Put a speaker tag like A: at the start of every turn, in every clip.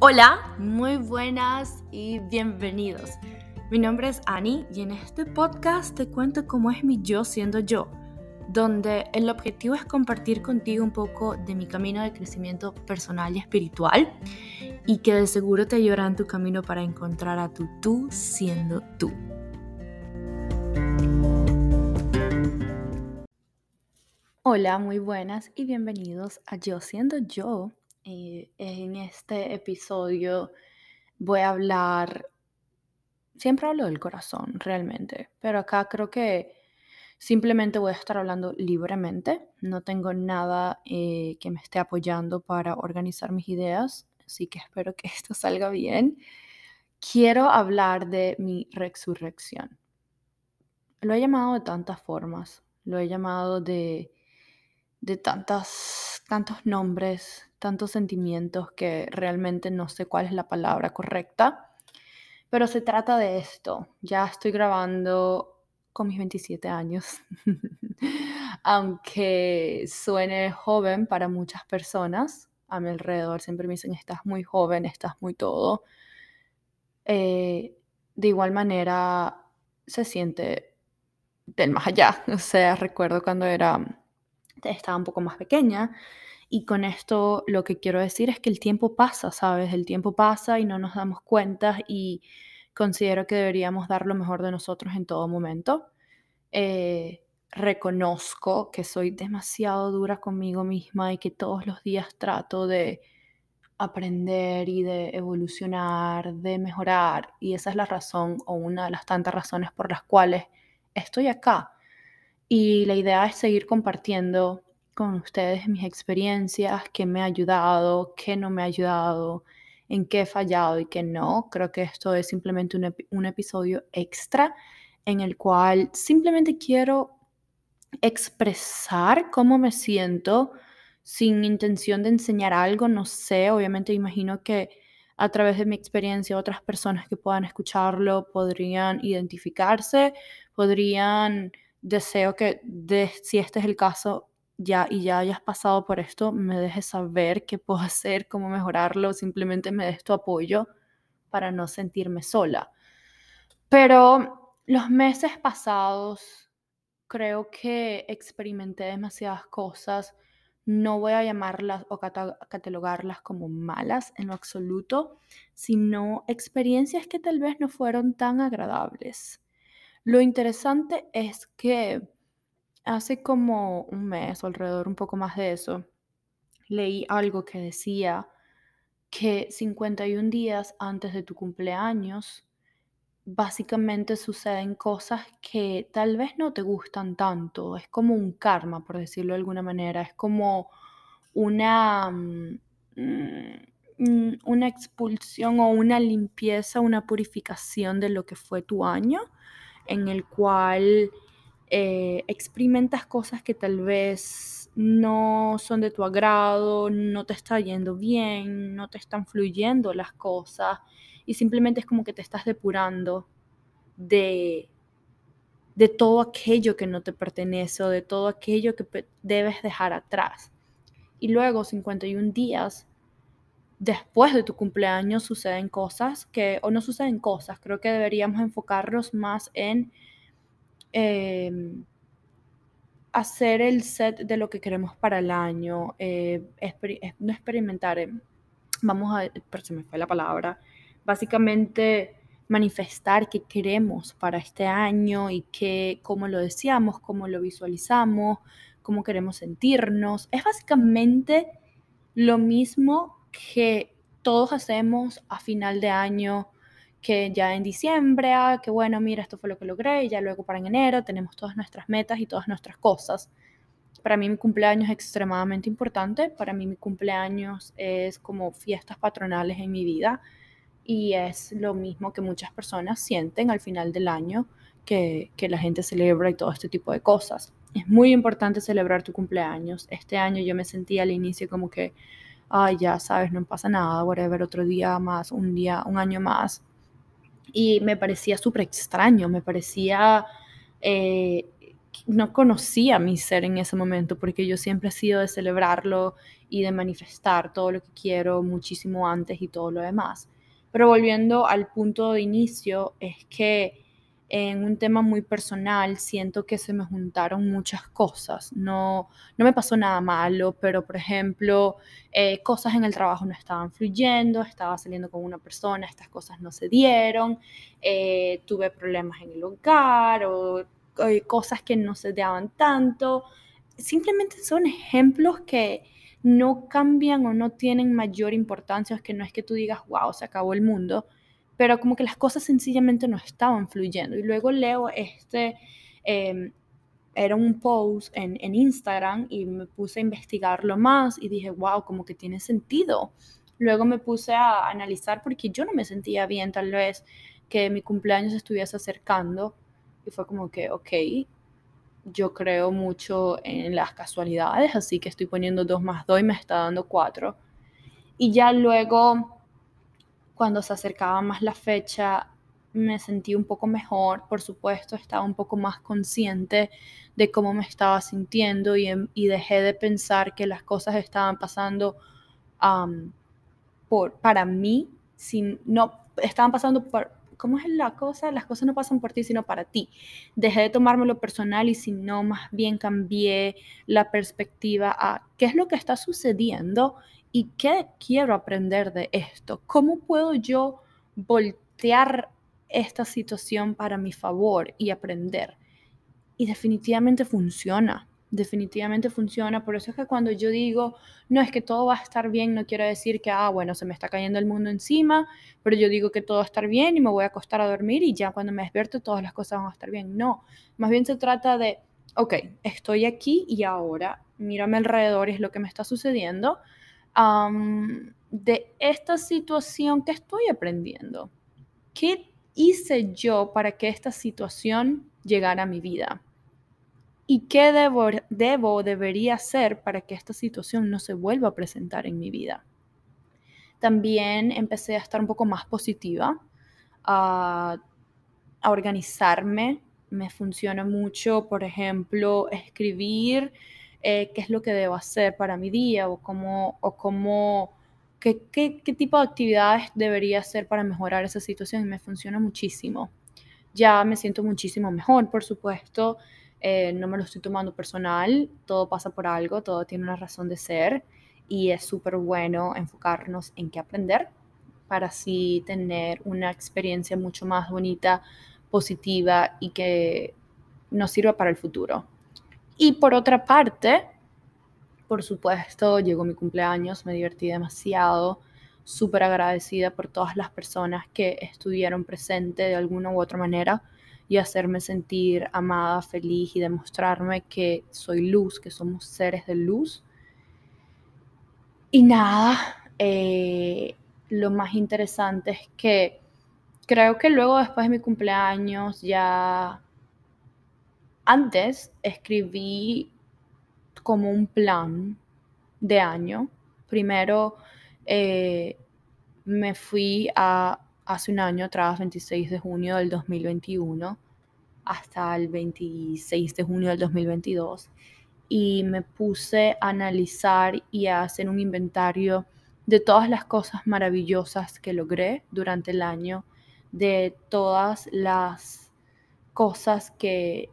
A: Hola, muy buenas y bienvenidos. Mi nombre es Annie y en este podcast te cuento cómo es mi yo siendo yo, donde el objetivo es compartir contigo un poco de mi camino de crecimiento personal y espiritual y que de seguro te ayudará en tu camino para encontrar a tu tú siendo tú. Hola, muy buenas y bienvenidos a Yo siendo yo eh, en este episodio voy a hablar, siempre hablo del corazón realmente, pero acá creo que simplemente voy a estar hablando libremente, no tengo nada eh, que me esté apoyando para organizar mis ideas, así que espero que esto salga bien. Quiero hablar de mi resurrección. Lo he llamado de tantas formas, lo he llamado de, de tantas, tantos nombres, tantos sentimientos que realmente no sé cuál es la palabra correcta. Pero se trata de esto. Ya estoy grabando con mis 27 años. Aunque suene joven para muchas personas a mi alrededor, siempre me dicen, estás muy joven, estás muy todo. Eh, de igual manera, se siente del más allá. O sea, recuerdo cuando era, estaba un poco más pequeña y con esto lo que quiero decir es que el tiempo pasa, ¿sabes? El tiempo pasa y no nos damos cuenta y considero que deberíamos dar lo mejor de nosotros en todo momento. Eh, reconozco que soy demasiado dura conmigo misma y que todos los días trato de aprender y de evolucionar, de mejorar. Y esa es la razón o una de las tantas razones por las cuales estoy acá. Y la idea es seguir compartiendo con ustedes mis experiencias, qué me ha ayudado, qué no me ha ayudado, en qué he fallado y qué no. Creo que esto es simplemente un, un episodio extra en el cual simplemente quiero expresar cómo me siento sin intención de enseñar algo, no sé, obviamente imagino que a través de mi experiencia otras personas que puedan escucharlo podrían identificarse, podrían, deseo que si este es el caso, ya y ya hayas pasado por esto, me dejes saber qué puedo hacer, cómo mejorarlo, simplemente me des tu apoyo para no sentirme sola. Pero los meses pasados creo que experimenté demasiadas cosas. No voy a llamarlas o catalogarlas como malas en lo absoluto, sino experiencias que tal vez no fueron tan agradables. Lo interesante es que Hace como un mes o alrededor un poco más de eso, leí algo que decía que 51 días antes de tu cumpleaños, básicamente suceden cosas que tal vez no te gustan tanto. Es como un karma, por decirlo de alguna manera. Es como una, mm, mm, una expulsión o una limpieza, una purificación de lo que fue tu año, en el cual eh, experimentas cosas que tal vez no son de tu agrado, no te está yendo bien, no te están fluyendo las cosas y simplemente es como que te estás depurando de, de todo aquello que no te pertenece o de todo aquello que debes dejar atrás. Y luego, 51 días después de tu cumpleaños, suceden cosas que, o no suceden cosas, creo que deberíamos enfocarnos más en Em, hacer el set de lo que queremos para el año, eh, no experimentar, em, vamos a, pero se me fue la palabra, básicamente manifestar qué queremos para este año y qué, cómo lo deseamos, cómo lo visualizamos, cómo queremos sentirnos. Es básicamente lo mismo que todos hacemos a final de año que ya en diciembre, ah, que bueno, mira, esto fue lo que logré, y ya luego para en enero tenemos todas nuestras metas y todas nuestras cosas. Para mí mi cumpleaños es extremadamente importante, para mí mi cumpleaños es como fiestas patronales en mi vida y es lo mismo que muchas personas sienten al final del año que, que la gente celebra y todo este tipo de cosas. Es muy importante celebrar tu cumpleaños. Este año yo me sentí al inicio como que, ay, ya sabes, no pasa nada, whatever, otro día más, un día, un año más y me parecía súper extraño, me parecía eh, no conocía mi ser en ese momento, porque yo siempre he sido de celebrarlo y de manifestar todo lo que quiero muchísimo antes y todo lo demás. Pero volviendo al punto de inicio, es que en un tema muy personal siento que se me juntaron muchas cosas. No, no me pasó nada malo, pero por ejemplo, eh, cosas en el trabajo no estaban fluyendo, estaba saliendo con una persona, estas cosas no se dieron, eh, tuve problemas en el hogar o eh, cosas que no se daban tanto. Simplemente son ejemplos que no cambian o no tienen mayor importancia, es que no es que tú digas, wow, se acabó el mundo, pero como que las cosas sencillamente no estaban fluyendo. Y luego leo este, em, era un post en, en, Instagram y me puse a investigarlo más y dije, wow, como que tiene sentido. Luego me puse a analizar porque yo no me sentía bien tal vez que mi cumpleaños estuviese acercando y fue como que, ok, yo creo mucho en las casualidades, así que estoy poniendo 2 más 2 y me está dando 4. Y ya luego, cuando se acercaba más la fecha, me sentí un poco mejor, por supuesto, estaba un poco más consciente de cómo me estaba sintiendo y, y dejé de pensar que las cosas estaban pasando por, para mí, sin, no, estaban pasando por, ¿cómo es la cosa? Las cosas no pasan por ti, sino para ti. Dejé de tomármelo personal y si no, más bien cambié la perspectiva a qué es lo que está sucediendo y qué quiero aprender de esto. ¿Cómo puedo yo voltear esta situación para mi favor y aprender? Y definitivamente funciona definitivamente funciona. Por eso es que cuando yo digo, no es que todo va a estar bien, no quiero decir que, ah, bueno, se me está cayendo el mundo encima, pero yo digo que todo va a estar bien y me voy a acostar a dormir y ya cuando me despierto todas las cosas van a estar bien. No, más bien se trata de, ok, estoy aquí y ahora, mírame alrededor y es lo que me está sucediendo. De esta situación que estoy aprendiendo. ¿Qué hice yo para que esta situación llegara a mi vida? ¿Y qué debo, debo, debería hacer para que esta situación no se vuelva a presentar en mi vida? También empecé a estar un poco más positiva, a, organizarme. Me funciona mucho, por ejemplo, escribir eh, qué es lo que debo hacer para mi día o cómo, o cómo qué, qué, qué tipo de actividades debería hacer para mejorar esa situación. Y me funciona muchísimo. Ya me siento muchísimo mejor, por supuesto eh, no me lo estoy tomando personal, todo pasa por algo, todo tiene una razón de ser y es súper bueno enfocarnos en qué aprender para así tener una experiencia mucho más bonita, positiva y que nos sirva para el futuro. Y por otra parte, por supuesto, llegó mi cumpleaños, me divertí demasiado, súper agradecida por todas las personas que estuvieron presentes de alguna u otra manera y hacerme sentir amada, feliz y demostrarme que soy luz, que somos seres de luz. Y nada, eh, lo más interesante es que creo que luego después de mi cumpleaños ya antes escribí como un plan de año. Primero eh, me fui a hace un año atrás, 26 de junio del 2021, hasta el 26 de junio del 2022, y me puse a analizar y a hacer un inventario de todas las cosas maravillosas que logré durante el año, de todas las cosas que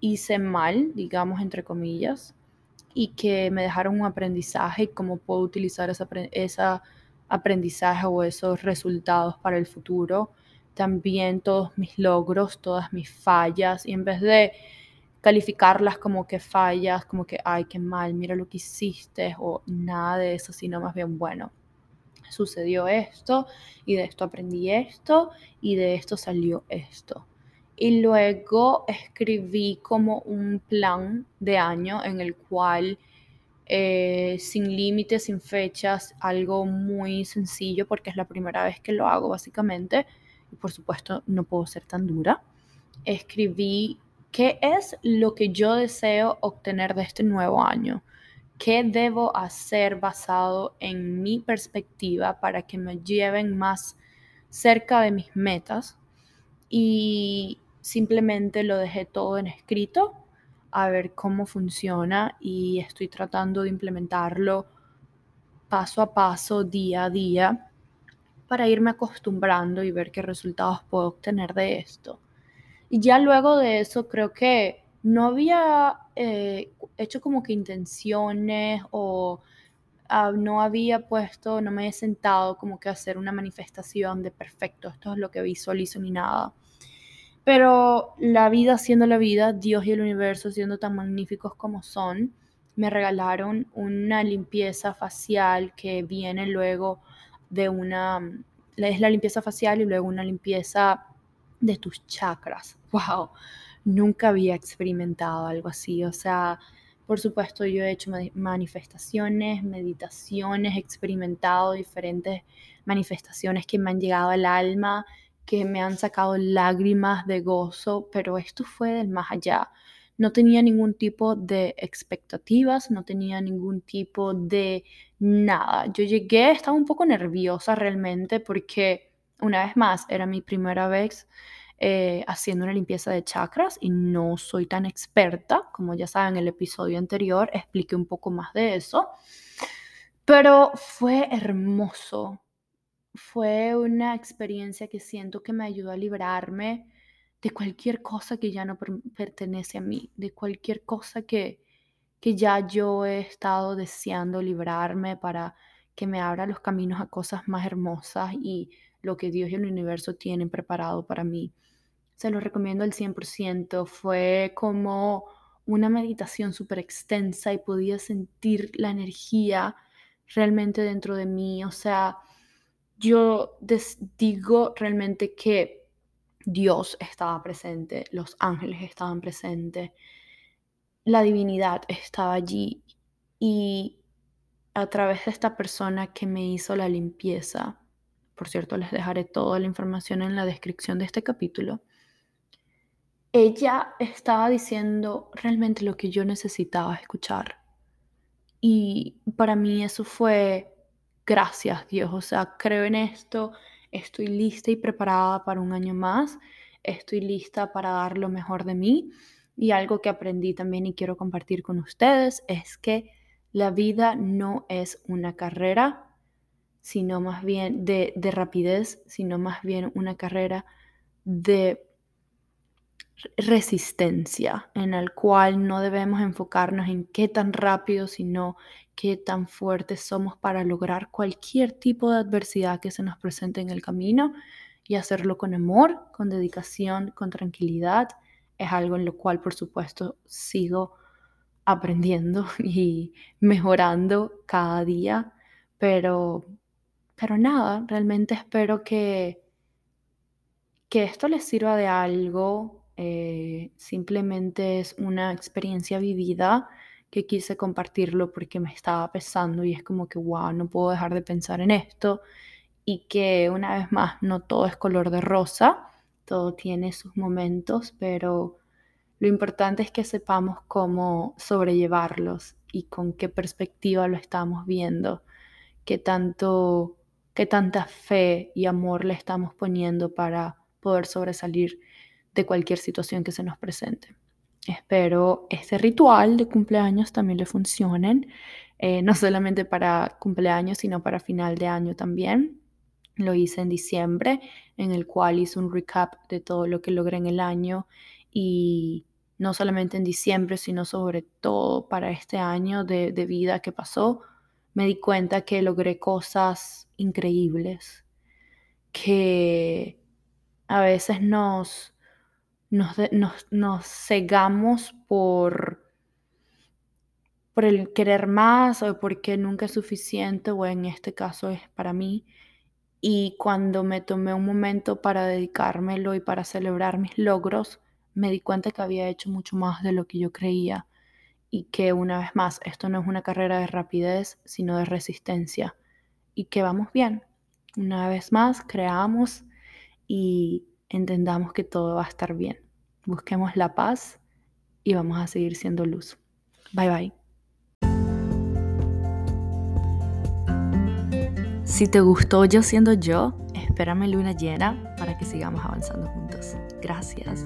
A: hice mal, digamos, entre comillas, y que me dejaron un aprendizaje y cómo puedo utilizar esa, esa aprendizaje o esos resultados para el futuro, también todos mis logros, todas mis fallas, y en vez de calificarlas como que fallas, como que, ay, qué mal, mira lo que hiciste, o nada de eso, sino más bien, bueno, sucedió esto, y de esto aprendí esto, y de esto salió esto. Y luego escribí como un plan de año en el cual eh, sin límites, sin fechas, algo muy sencillo porque es la primera vez que lo hago básicamente y por supuesto no puedo ser tan dura. Escribí qué es lo que yo deseo obtener de este nuevo año, qué debo hacer basado en mi perspectiva para que me lleven más cerca de mis metas y simplemente lo dejé todo en escrito a ver cómo funciona y estoy tratando de implementarlo paso a paso, día a día, para irme acostumbrando y ver qué resultados puedo obtener de esto. Y ya luego de eso creo que no había eh, hecho como que intenciones o ah, no había puesto, no me he sentado como que a hacer una manifestación de perfecto, esto es lo que visualizo ni nada. Pero la vida siendo la vida, Dios y el universo siendo tan magníficos como son, me regalaron una limpieza facial que viene luego de una, es la limpieza facial y luego una limpieza de tus chakras. ¡Wow! Nunca había experimentado algo así. O sea, por supuesto yo he hecho manifestaciones, meditaciones, experimentado diferentes manifestaciones que me han llegado al alma, que me han sacado lágrimas de gozo, pero esto fue del más allá. No tenía ningún tipo de expectativas, no tenía ningún tipo de nada. Yo llegué, estaba un poco nerviosa realmente porque una vez más era mi primera vez eh, haciendo una limpieza de chakras y no soy tan experta. Como ya saben, en el episodio anterior expliqué un poco más de eso. Pero fue hermoso. Fue una experiencia que siento que me ayudó a librarme de cualquier cosa que ya no pertenece a mí, de cualquier cosa que, que ya yo he estado deseando librarme para que me abra los caminos a cosas más hermosas y lo que Dios y el universo tienen preparado para mí. Se lo recomiendo al 100%. Fue como una meditación súper extensa y podía sentir la energía realmente dentro de mí. O sea, yo digo realmente que Dios estaba presente, los ángeles estaban presentes, la divinidad estaba allí y a través de esta persona que me hizo la limpieza, por cierto les dejaré toda la información en la descripción de este capítulo, ella estaba diciendo realmente lo que yo necesitaba escuchar. Y para mí eso fue, gracias Dios, o sea, creo en esto, estoy lista y preparada para un año más, estoy lista para dar lo mejor de mí. Y algo que aprendí también y quiero compartir con ustedes es que la vida no es una carrera, sino más bien de, de rapidez, sino más bien una carrera de resistencia, en el cual no debemos enfocarnos en qué tan rápido, sino qué tan fuertes somos para lograr cualquier tipo de adversidad que se nos presente en el camino y hacerlo con amor, con dedicación, con tranquilidad. Es algo en lo cual, por supuesto, sigo aprendiendo y mejorando cada día, pero, pero nada, realmente espero que, que esto les sirva de algo. Eh, simplemente es una experiencia vivida que quise compartirlo porque me estaba pesando y es como que, wow, no puedo dejar de pensar en esto y que una vez más no todo es color de rosa, todo tiene sus momentos, pero lo importante es que sepamos cómo sobrellevarlos y con qué perspectiva lo estamos viendo, qué tanto, qué tanta fe y amor le estamos poniendo para poder sobresalir de cualquier situación que se nos presente. Espero este ritual de cumpleaños también le funcionen, eh, no solamente para cumpleaños, sino para final de año también. Lo hice en diciembre, en el cual hice un recap de todo lo que logré en el año y no solamente en diciembre, sino sobre todo para este año de, de vida que pasó, me di cuenta que logré cosas increíbles, que a veces nos nos, cegamos por, por el querer más o porque nunca es suficiente, o en este caso es para mí. Y cuando me tomé un momento para dedicármelo y para celebrar mis logros, me di cuenta que había hecho mucho más de lo que yo creía y que una vez más, esto no es una carrera de rapidez, sino de resistencia y que vamos bien. Una vez más, creamos y entendamos que todo va a estar bien busquemos la paz y vamos a seguir siendo luz. Bye bye. Si te gustó yo siendo yo, espérame luna llena para que sigamos avanzando juntos. Gracias.